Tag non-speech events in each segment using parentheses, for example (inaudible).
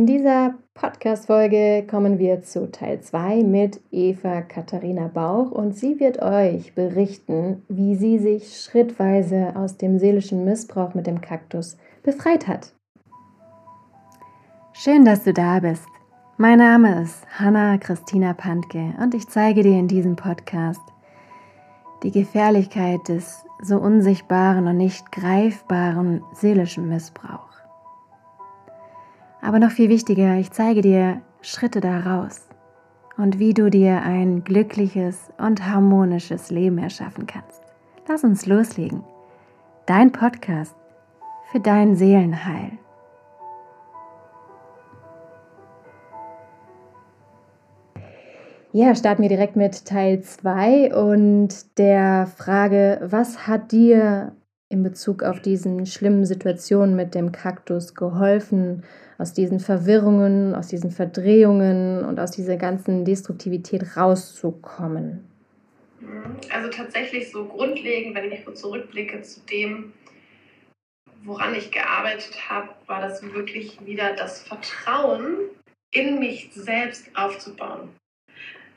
In dieser Podcast-Folge kommen wir zu Teil 2 mit Eva Katharina Bauch und sie wird euch berichten, wie sie sich schrittweise aus dem seelischen Missbrauch mit dem Kaktus befreit hat. Schön, dass du da bist. Mein Name ist Hanna Christina Pantke und ich zeige dir in diesem Podcast die Gefährlichkeit des so unsichtbaren und nicht greifbaren seelischen Missbrauchs. Aber noch viel wichtiger, ich zeige dir Schritte daraus und wie du dir ein glückliches und harmonisches Leben erschaffen kannst. Lass uns loslegen. Dein Podcast für dein Seelenheil. Ja, starten wir direkt mit Teil 2 und der Frage, was hat dir in Bezug auf diesen schlimmen Situationen mit dem Kaktus geholfen, aus diesen Verwirrungen, aus diesen Verdrehungen und aus dieser ganzen Destruktivität rauszukommen? Also tatsächlich so grundlegend, wenn ich zurückblicke zu dem, woran ich gearbeitet habe, war das wirklich wieder das Vertrauen in mich selbst aufzubauen.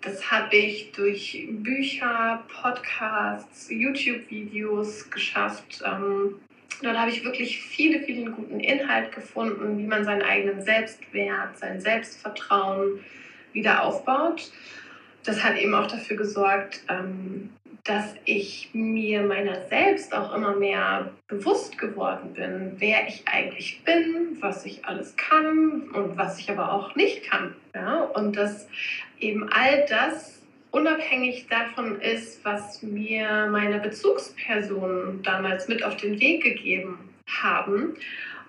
Das habe ich durch Bücher, Podcasts, YouTube-Videos geschafft. Ähm, dort habe ich wirklich viele, viele guten Inhalt gefunden, wie man seinen eigenen Selbstwert, sein Selbstvertrauen wieder aufbaut. Das hat eben auch dafür gesorgt, ähm, dass ich mir meiner selbst auch immer mehr bewusst geworden bin, wer ich eigentlich bin, was ich alles kann und was ich aber auch nicht kann. Ja? Und dass eben all das unabhängig davon ist, was mir meine Bezugspersonen damals mit auf den Weg gegeben haben.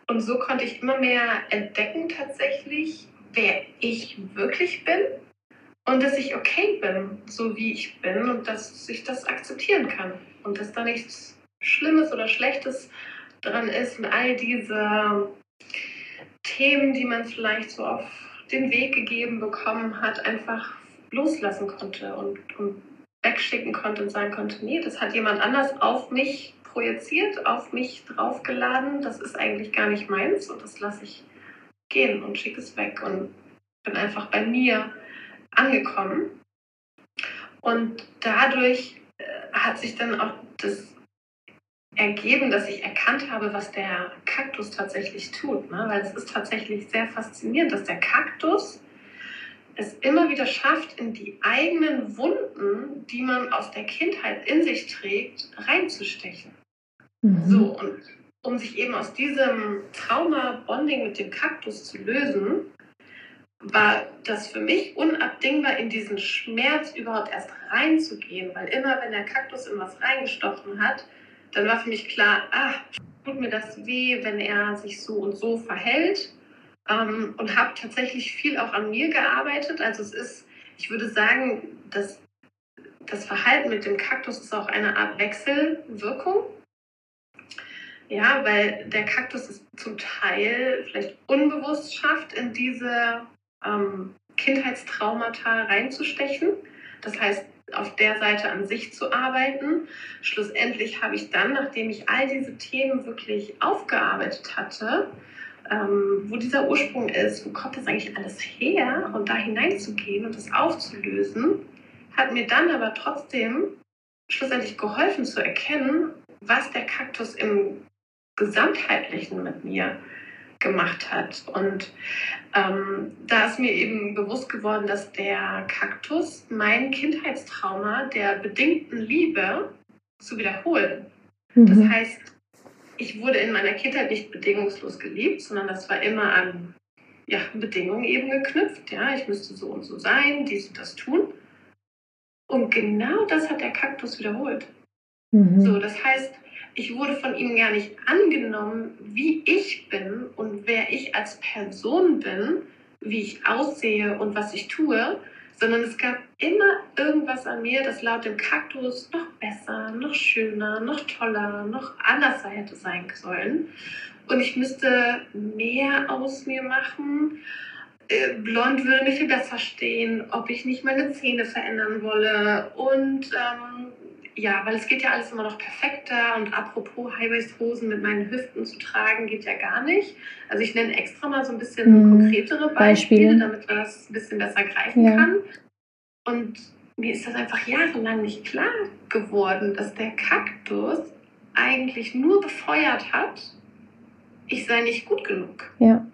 Und so konnte ich immer mehr entdecken tatsächlich, wer ich wirklich bin und dass ich okay bin, so wie ich bin und dass ich das akzeptieren kann. Und dass da nichts Schlimmes oder Schlechtes dran ist und all diese Themen, die man vielleicht so auf den Weg gegeben bekommen hat, einfach loslassen konnte und, und wegschicken konnte und sagen konnte, nee, das hat jemand anders auf mich projiziert, auf mich draufgeladen, das ist eigentlich gar nicht meins und das lasse ich gehen und schicke es weg und bin einfach bei mir angekommen. Und dadurch äh, hat sich dann auch das ergeben, dass ich erkannt habe, was der Kaktus tatsächlich tut. Ne? Weil es ist tatsächlich sehr faszinierend, dass der Kaktus es immer wieder schafft, in die eigenen Wunden, die man aus der Kindheit in sich trägt, reinzustechen. Mhm. So, und um sich eben aus diesem Trauma-Bonding mit dem Kaktus zu lösen, war das für mich unabdingbar, in diesen Schmerz überhaupt erst reinzugehen, weil immer, wenn der Kaktus in was reingestochen hat, dann war für mich klar, ah, tut mir das weh, wenn er sich so und so verhält ähm, und habe tatsächlich viel auch an mir gearbeitet. Also es ist, ich würde sagen, dass das Verhalten mit dem Kaktus ist auch eine Art Wechselwirkung. Ja, weil der Kaktus es zum Teil vielleicht unbewusst schafft, in diese ähm, Kindheitstraumata reinzustechen. Das heißt, auf der Seite an sich zu arbeiten. Schlussendlich habe ich dann, nachdem ich all diese Themen wirklich aufgearbeitet hatte, ähm, wo dieser Ursprung ist, wo kommt das eigentlich alles her und da hineinzugehen und das aufzulösen, hat mir dann aber trotzdem schlussendlich geholfen zu erkennen, was der Kaktus im Gesamtheitlichen mit mir gemacht hat. Und ähm, da ist mir eben bewusst geworden, dass der Kaktus mein Kindheitstrauma der bedingten Liebe zu wiederholen. Mhm. Das heißt, ich wurde in meiner Kindheit nicht bedingungslos geliebt, sondern das war immer an ja, Bedingungen eben geknüpft. Ja, ich müsste so und so sein, dies und das tun. Und genau das hat der Kaktus wiederholt. Mhm. So, das heißt, ich wurde von ihm gar nicht angenommen, wie ich bin und wer ich als Person bin, wie ich aussehe und was ich tue, sondern es gab immer irgendwas an mir, das laut dem Kaktus noch besser, noch schöner, noch toller, noch anders hätte sein sollen. Und ich müsste mehr aus mir machen. Äh, blond würde mich viel besser stehen, ob ich nicht meine Zähne verändern wolle. Und ähm, ja, weil es geht ja alles immer noch perfekter und apropos Highwaist-Hosen mit meinen Hüften zu tragen, geht ja gar nicht. Also ich nenne extra mal so ein bisschen mhm. konkretere Beispiele, Beispiele, damit man das ein bisschen besser greifen ja. kann. Und mir ist das einfach jahrelang nicht klar geworden, dass der Kaktus eigentlich nur befeuert hat, ich sei nicht gut genug. Ja.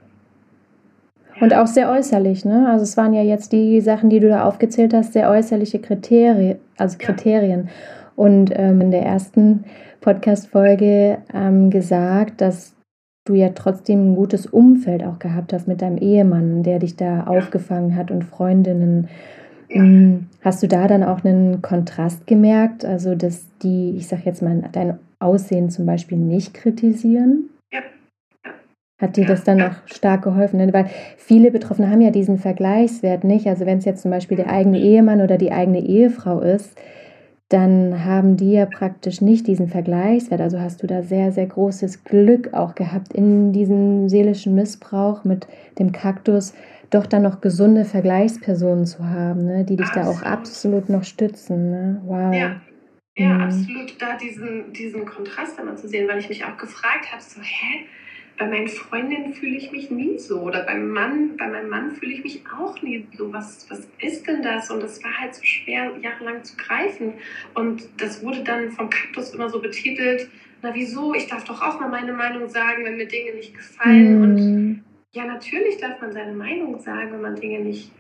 Und auch sehr äußerlich, ne? Also es waren ja jetzt die Sachen, die du da aufgezählt hast, sehr äußerliche Kriterien, also Kriterien. Ja. Und ähm, in der ersten Podcast-Folge ähm, gesagt, dass du ja trotzdem ein gutes Umfeld auch gehabt hast mit deinem Ehemann, der dich da aufgefangen hat und Freundinnen. Ja. Mm, hast du da dann auch einen Kontrast gemerkt? Also, dass die, ich sag jetzt mal, dein Aussehen zum Beispiel nicht kritisieren? Ja. Hat dir das dann auch stark geholfen? Ne? Weil viele Betroffene haben ja diesen Vergleichswert nicht. Also, wenn es jetzt zum Beispiel der eigene Ehemann oder die eigene Ehefrau ist, dann haben die ja praktisch nicht diesen Vergleichswert. Also hast du da sehr, sehr großes Glück auch gehabt in diesem seelischen Missbrauch mit dem Kaktus, doch dann noch gesunde Vergleichspersonen zu haben, ne, die dich absolut. da auch absolut noch stützen. Ne? Wow. Ja. Ja, mhm. absolut, da diesen, diesen Kontrast einmal zu sehen, weil ich mich auch gefragt habe, so, hä, bei meinen Freundinnen fühle ich mich nie so oder beim Mann, bei meinem Mann fühle ich mich auch nie so. Was, was ist denn das? Und das war halt so schwer, jahrelang zu greifen. Und das wurde dann vom Kaktus immer so betitelt, na wieso, ich darf doch auch mal meine Meinung sagen, wenn mir Dinge nicht gefallen. Mhm. Und ja, natürlich darf man seine Meinung sagen, wenn man Dinge nicht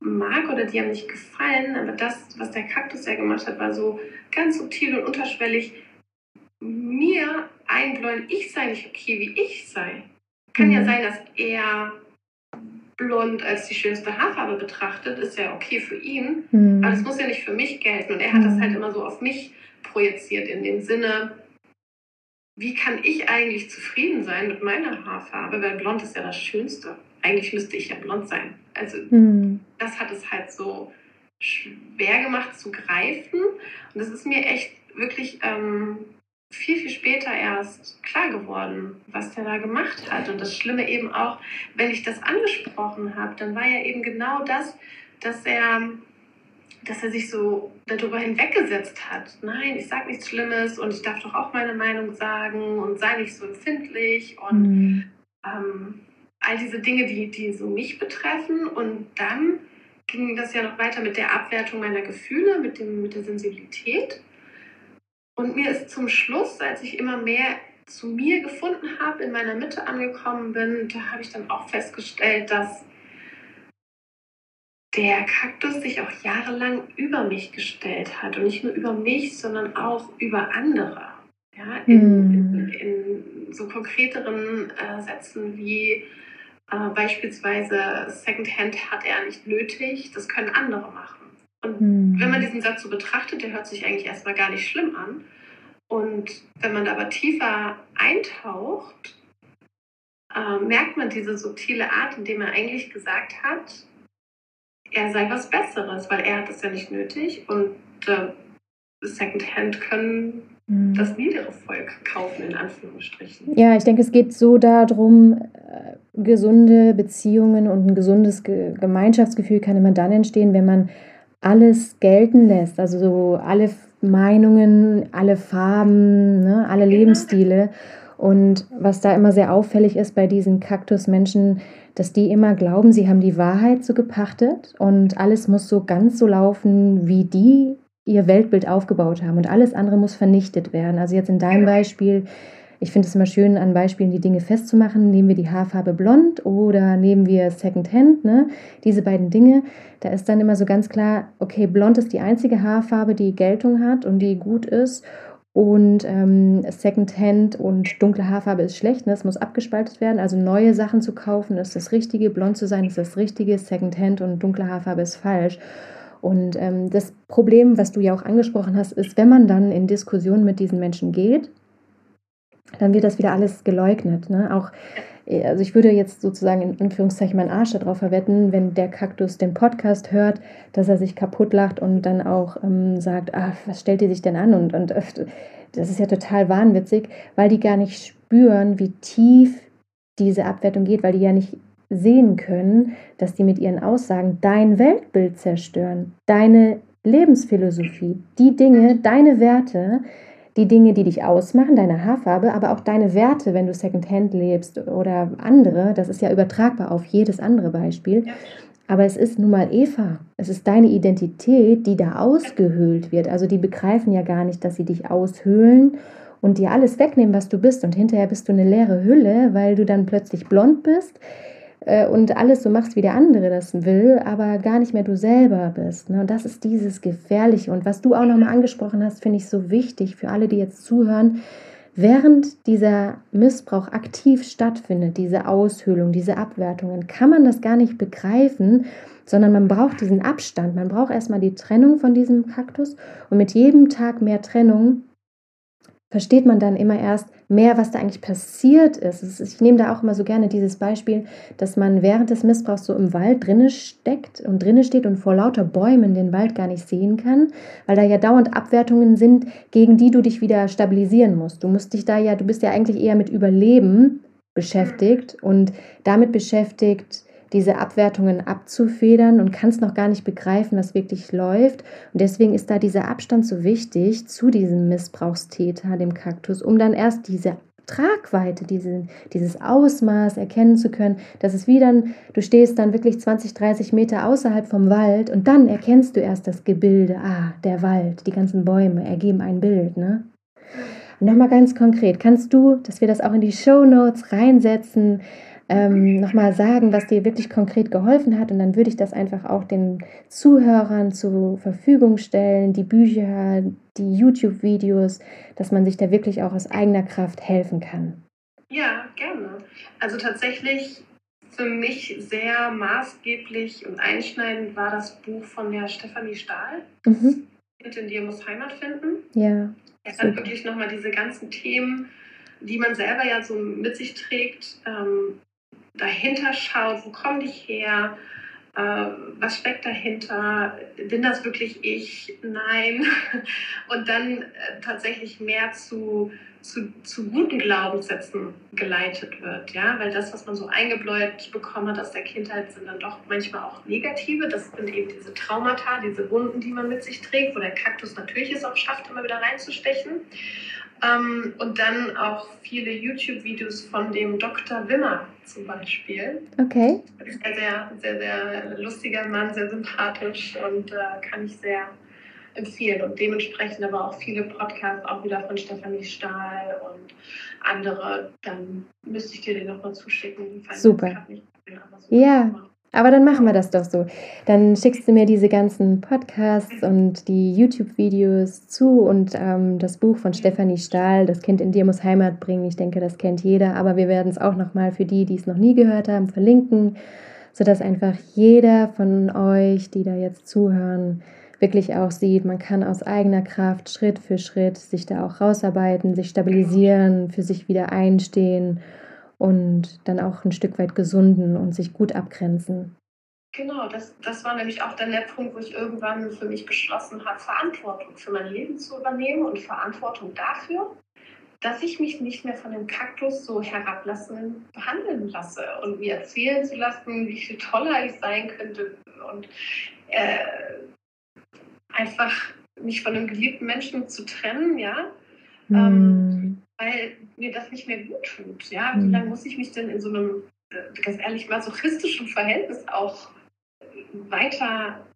mag oder die einem nicht gefallen. Aber das, was der Kaktus ja gemacht hat, war so ganz subtil und unterschwellig mir einbläuen, ich sei nicht okay, wie ich sei. Kann mhm. ja sein, dass er blond als die schönste Haarfarbe betrachtet, ist ja okay für ihn, mhm. aber das muss ja nicht für mich gelten. Und er hat mhm. das halt immer so auf mich projiziert in dem Sinne, wie kann ich eigentlich zufrieden sein mit meiner Haarfarbe, weil blond ist ja das Schönste. Eigentlich müsste ich ja blond sein. Also mhm. das hat es halt so schwer gemacht zu greifen. Und das ist mir echt wirklich ähm, viel, viel später erst klar geworden, was der da gemacht hat. Und das Schlimme eben auch, wenn ich das angesprochen habe, dann war ja eben genau das, dass er, dass er sich so darüber hinweggesetzt hat. Nein, ich sage nichts Schlimmes und ich darf doch auch meine Meinung sagen und sei nicht so empfindlich und mhm. ähm, all diese Dinge, die, die so mich betreffen. Und dann ging das ja noch weiter mit der Abwertung meiner Gefühle, mit, dem, mit der Sensibilität. Und mir ist zum Schluss, als ich immer mehr zu mir gefunden habe, in meiner Mitte angekommen bin, da habe ich dann auch festgestellt, dass der Kaktus sich auch jahrelang über mich gestellt hat. Und nicht nur über mich, sondern auch über andere. Ja, in, in, in so konkreteren äh, Sätzen wie äh, beispielsweise Secondhand hat er nicht nötig, das können andere machen. Und mhm. wenn man diesen Satz so betrachtet, der hört sich eigentlich erstmal gar nicht schlimm an. Und wenn man da aber tiefer eintaucht, äh, merkt man diese subtile Art, indem er eigentlich gesagt hat, er sei was Besseres, weil er hat es ja nicht nötig und äh, Secondhand können mhm. das niedere Volk kaufen, in Anführungsstrichen. Ja, ich denke, es geht so darum, äh, gesunde Beziehungen und ein gesundes Gemeinschaftsgefühl kann immer dann entstehen, wenn man alles gelten lässt, also so alle Meinungen, alle Farben, ne, alle Lebensstile. Und was da immer sehr auffällig ist bei diesen Kaktusmenschen, dass die immer glauben, sie haben die Wahrheit so gepachtet und alles muss so ganz so laufen, wie die ihr Weltbild aufgebaut haben und alles andere muss vernichtet werden. Also jetzt in deinem Beispiel, ich finde es immer schön, an Beispielen die Dinge festzumachen. Nehmen wir die Haarfarbe blond oder nehmen wir Secondhand, ne? diese beiden Dinge. Da ist dann immer so ganz klar, okay, blond ist die einzige Haarfarbe, die Geltung hat und die gut ist. Und ähm, Secondhand und dunkle Haarfarbe ist schlecht, ne? es muss abgespaltet werden. Also neue Sachen zu kaufen ist das Richtige, blond zu sein ist das Richtige, Secondhand und dunkle Haarfarbe ist falsch. Und ähm, das Problem, was du ja auch angesprochen hast, ist, wenn man dann in Diskussionen mit diesen Menschen geht, dann wird das wieder alles geleugnet. Ne? Auch, äh, also ich würde jetzt sozusagen in Anführungszeichen meinen Arsch darauf verwetten, wenn der Kaktus den Podcast hört, dass er sich kaputt lacht und dann auch ähm, sagt, ach, was stellt die sich denn an? Und, und das ist ja total wahnwitzig, weil die gar nicht spüren, wie tief diese Abwertung geht, weil die ja nicht sehen können, dass die mit ihren Aussagen dein Weltbild zerstören, deine Lebensphilosophie, die Dinge, deine Werte, die Dinge, die dich ausmachen, deine Haarfarbe, aber auch deine Werte, wenn du Secondhand lebst oder andere, das ist ja übertragbar auf jedes andere Beispiel. Ja. Aber es ist nun mal Eva. Es ist deine Identität, die da ausgehöhlt wird. Also die begreifen ja gar nicht, dass sie dich aushöhlen und dir alles wegnehmen, was du bist. Und hinterher bist du eine leere Hülle, weil du dann plötzlich blond bist und alles so machst, wie der andere das will, aber gar nicht mehr du selber bist. Ne? Und das ist dieses Gefährliche. Und was du auch nochmal angesprochen hast, finde ich so wichtig für alle, die jetzt zuhören. Während dieser Missbrauch aktiv stattfindet, diese Aushöhlung, diese Abwertungen, kann man das gar nicht begreifen, sondern man braucht diesen Abstand. Man braucht erstmal die Trennung von diesem Kaktus und mit jedem Tag mehr Trennung versteht man dann immer erst mehr, was da eigentlich passiert ist. Ich nehme da auch immer so gerne dieses Beispiel, dass man während des Missbrauchs so im Wald drinne steckt und drinne steht und vor lauter Bäumen den Wald gar nicht sehen kann, weil da ja dauernd Abwertungen sind, gegen die du dich wieder stabilisieren musst. Du musst dich da ja, du bist ja eigentlich eher mit Überleben beschäftigt und damit beschäftigt, diese Abwertungen abzufedern und kannst noch gar nicht begreifen, was wirklich läuft. Und deswegen ist da dieser Abstand so wichtig zu diesem Missbrauchstäter, dem Kaktus, um dann erst diese Tragweite, diese, dieses Ausmaß erkennen zu können, dass es wie dann, du stehst dann wirklich 20, 30 Meter außerhalb vom Wald und dann erkennst du erst das Gebilde, ah, der Wald, die ganzen Bäume ergeben ein Bild, ne? Nochmal ganz konkret, kannst du, dass wir das auch in die Show Notes reinsetzen, ähm, nochmal sagen, was dir wirklich konkret geholfen hat. Und dann würde ich das einfach auch den Zuhörern zur Verfügung stellen, die Bücher, die YouTube-Videos, dass man sich da wirklich auch aus eigener Kraft helfen kann. Ja, gerne. Also tatsächlich für mich sehr maßgeblich und einschneidend war das Buch von der Stefanie Stahl. Mhm. In dir muss Heimat finden. Ja. Er hat wirklich nochmal diese ganzen Themen, die man selber ja so mit sich trägt, ähm, dahinter schaut, wo komme ich her, äh, was steckt dahinter, bin das wirklich ich, nein, (laughs) und dann äh, tatsächlich mehr zu, zu, zu guten Glaubenssätzen geleitet wird, ja, weil das, was man so eingebläut bekommen hat aus der Kindheit, sind dann doch manchmal auch negative, das sind eben diese Traumata, diese Wunden, die man mit sich trägt, wo der Kaktus natürlich es auch schafft, immer wieder reinzustechen. Ähm, und dann auch viele YouTube-Videos von dem Dr. Wimmer zum Beispiel. Okay. Sehr, sehr, sehr, sehr lustiger Mann, sehr sympathisch und äh, kann ich sehr empfehlen. Und dementsprechend aber auch viele Podcasts, auch wieder von Stefanie Stahl und andere. Dann müsste ich dir den nochmal zuschicken. Super. Nicht, ja. Aber dann machen wir das doch so. Dann schickst du mir diese ganzen Podcasts und die YouTube-Videos zu und ähm, das Buch von Stefanie Stahl, Das Kind in dir muss Heimat bringen. Ich denke, das kennt jeder, aber wir werden es auch nochmal für die, die es noch nie gehört haben, verlinken, sodass einfach jeder von euch, die da jetzt zuhören, wirklich auch sieht, man kann aus eigener Kraft Schritt für Schritt sich da auch rausarbeiten, sich stabilisieren, für sich wieder einstehen und dann auch ein Stück weit gesunden und sich gut abgrenzen. Genau, das, das war nämlich auch dann der Punkt, wo ich irgendwann für mich beschlossen habe, Verantwortung für mein Leben zu übernehmen und Verantwortung dafür, dass ich mich nicht mehr von dem Kaktus so herablassen behandeln lasse und mir erzählen zu lassen, wie viel toller ich sein könnte und äh, einfach mich von einem geliebten Menschen zu trennen, ja. Mm. Ähm, weil mir das nicht mehr gut tut. Ja? Wie mhm. lange muss ich mich denn in so einem, äh, ganz ehrlich, masochistischen Verhältnis auch weiter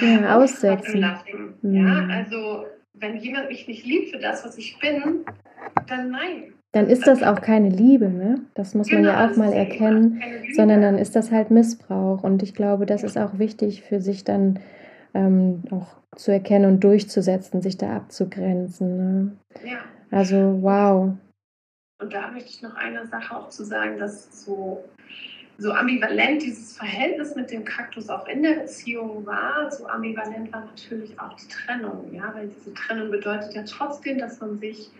ja, äh, aussetzen lassen? Mhm. Ja? Also, wenn jemand mich nicht liebt für das, was ich bin, dann nein. Dann ist das auch keine Liebe, ne? Das muss man genau, ja auch mal erkennen, sondern dann ist das halt Missbrauch. Und ich glaube, das ist auch wichtig für sich dann ähm, auch zu erkennen und durchzusetzen, sich da abzugrenzen. Ne? Ja. Also wow. Und da möchte ich noch eine Sache auch zu sagen, dass so, so ambivalent dieses Verhältnis mit dem Kaktus auch in der Beziehung war, so ambivalent war natürlich auch die Trennung, ja, weil diese Trennung bedeutet ja trotzdem, dass man sich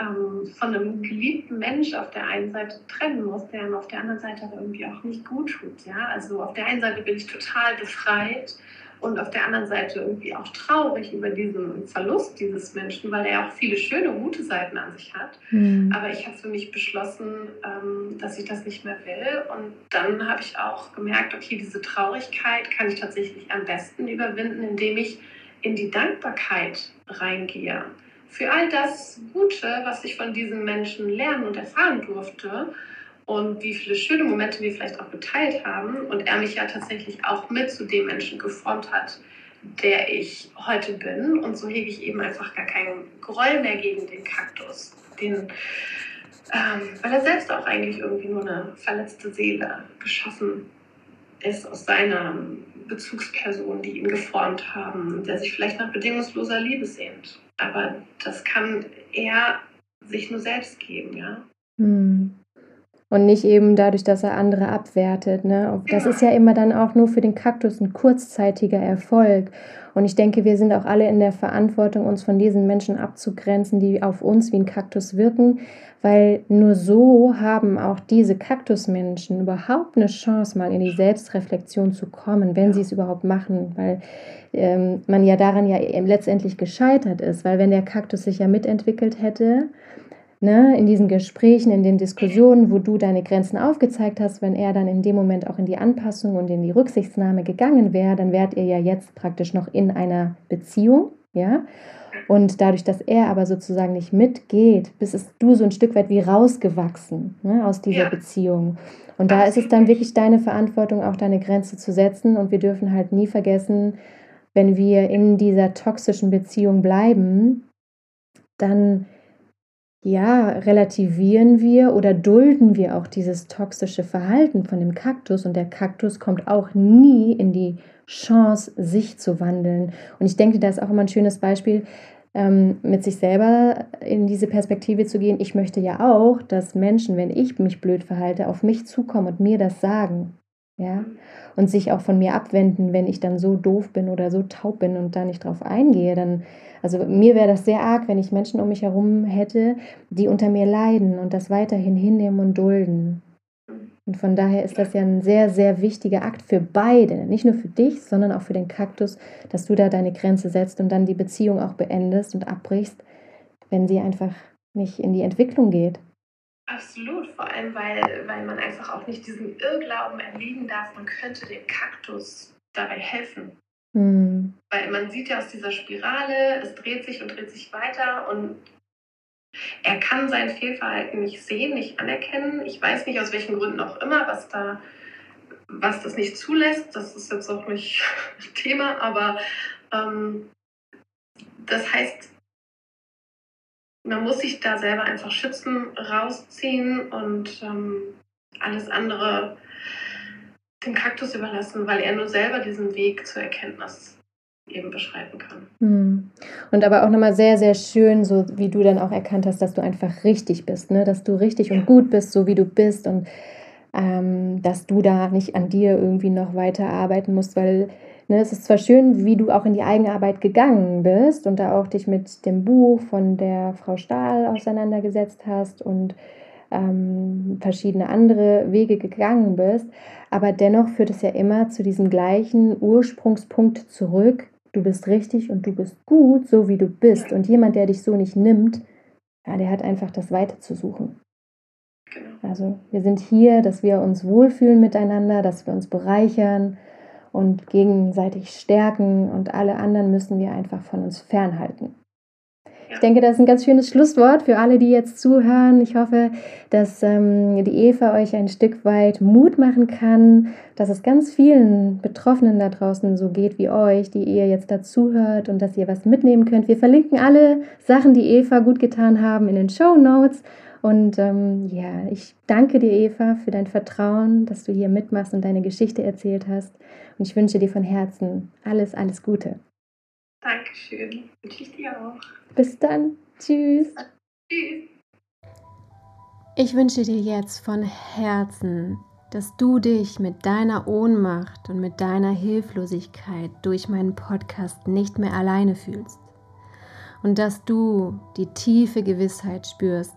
ähm, von einem geliebten Mensch auf der einen Seite trennen muss, der ihm auf der anderen Seite aber irgendwie auch nicht gut tut. Ja? Also auf der einen Seite bin ich total befreit und auf der anderen Seite irgendwie auch traurig über diesen Verlust dieses Menschen, weil er auch viele schöne, gute Seiten an sich hat. Mhm. Aber ich habe für mich beschlossen, ähm, dass ich das nicht mehr will. Und dann habe ich auch gemerkt, okay, diese Traurigkeit kann ich tatsächlich am besten überwinden, indem ich in die Dankbarkeit reingehe. Für all das Gute, was ich von diesem Menschen lernen und erfahren durfte und wie viele schöne Momente wir vielleicht auch geteilt haben und er mich ja tatsächlich auch mit zu dem Menschen geformt hat, der ich heute bin. Und so hege ich eben einfach gar keinen Groll mehr gegen den Kaktus, den, ähm, weil er selbst auch eigentlich irgendwie nur eine verletzte Seele geschaffen ist aus seiner Bezugsperson, die ihn geformt haben, der sich vielleicht nach bedingungsloser Liebe sehnt. Aber das kann er sich nur selbst geben, ja. Hm und nicht eben dadurch, dass er andere abwertet. Ne? Das ist ja immer dann auch nur für den Kaktus ein kurzzeitiger Erfolg. Und ich denke, wir sind auch alle in der Verantwortung, uns von diesen Menschen abzugrenzen, die auf uns wie ein Kaktus wirken, weil nur so haben auch diese Kaktusmenschen überhaupt eine Chance, mal in die Selbstreflexion zu kommen, wenn sie es überhaupt machen, weil ähm, man ja daran ja letztendlich gescheitert ist, weil wenn der Kaktus sich ja mitentwickelt hätte, ne, in diesen Gesprächen, in den Diskussionen, wo du deine Grenzen aufgezeigt hast, wenn er dann in dem Moment auch in die Anpassung und in die Rücksichtnahme gegangen wäre, dann wärt ihr ja jetzt praktisch noch in einer Beziehung, ja. Und dadurch, dass er aber sozusagen nicht mitgeht, bist du so ein Stück weit wie rausgewachsen ne, aus dieser ja. Beziehung. Und da ist es dann wirklich deine Verantwortung, auch deine Grenze zu setzen. Und wir dürfen halt nie vergessen, wenn wir in dieser toxischen Beziehung bleiben, dann ja, relativieren wir oder dulden wir auch dieses toxische Verhalten von dem Kaktus und der Kaktus kommt auch nie in die Chance, sich zu wandeln. Und ich denke, da ist auch immer ein schönes Beispiel, ähm, mit sich selber in diese Perspektive zu gehen. Ich möchte ja auch, dass Menschen, wenn ich mich blöd verhalte, auf mich zukommen und mir das sagen. Ja, und sich auch von mir abwenden, wenn ich dann so doof bin oder so taub bin und da nicht drauf eingehe, dann also mir wäre das sehr arg, wenn ich Menschen um mich herum hätte, die unter mir leiden und das weiterhin hinnehmen und dulden. Und von daher ist das ja ein sehr, sehr wichtiger Akt für beide, nicht nur für dich, sondern auch für den Kaktus, dass du da deine Grenze setzt und dann die Beziehung auch beendest und abbrichst, wenn sie einfach nicht in die Entwicklung geht. Absolut, vor allem weil, weil man einfach auch nicht diesem Irrglauben erliegen darf, man könnte dem Kaktus dabei helfen. Mhm. Weil man sieht ja aus dieser Spirale, es dreht sich und dreht sich weiter und er kann sein Fehlverhalten nicht sehen, nicht anerkennen. Ich weiß nicht, aus welchen Gründen auch immer, was da, was das nicht zulässt. Das ist jetzt auch nicht (laughs) Thema, aber ähm, das heißt, man muss sich da selber einfach schützen, rausziehen und ähm, alles andere den Kaktus überlassen, weil er nur selber diesen Weg zur Erkenntnis eben beschreiten kann. Hm. Und aber auch nochmal sehr, sehr schön, so wie du dann auch erkannt hast, dass du einfach richtig bist, ne? dass du richtig ja. und gut bist, so wie du bist und ähm, dass du da nicht an dir irgendwie noch weiter arbeiten musst, weil ne, es ist zwar schön, wie du auch in die Eigenarbeit gegangen bist und da auch dich mit dem Buch von der Frau Stahl auseinandergesetzt hast und ähm, verschiedene andere Wege gegangen bist, aber dennoch führt es ja immer zu diesem gleichen Ursprungspunkt zurück. Du bist richtig und du bist gut, so wie du bist. Und jemand, der dich so nicht nimmt, ja, der hat einfach das Weite zu suchen. Genau. Also wir sind hier, dass wir uns wohlfühlen miteinander, dass wir uns bereichern und gegenseitig stärken und alle anderen müssen wir einfach von uns fernhalten. Ich denke, das ist ein ganz schönes Schlusswort für alle, die jetzt zuhören. Ich hoffe, dass ähm, die Eva euch ein Stück weit Mut machen kann, dass es ganz vielen Betroffenen da draußen so geht wie euch, die ihr jetzt dazuhört und dass ihr was mitnehmen könnt. Wir verlinken alle Sachen, die Eva gut getan haben, in den Show Notes. Und ähm, ja, ich danke dir, Eva, für dein Vertrauen, dass du hier mitmachst und deine Geschichte erzählt hast. Und ich wünsche dir von Herzen alles, alles Gute. Dankeschön. Wünsche ich dir auch. Bis dann. Tschüss. Tschüss. Ich wünsche dir jetzt von Herzen, dass du dich mit deiner Ohnmacht und mit deiner Hilflosigkeit durch meinen Podcast nicht mehr alleine fühlst. und dass du die tiefe Gewissheit spürst,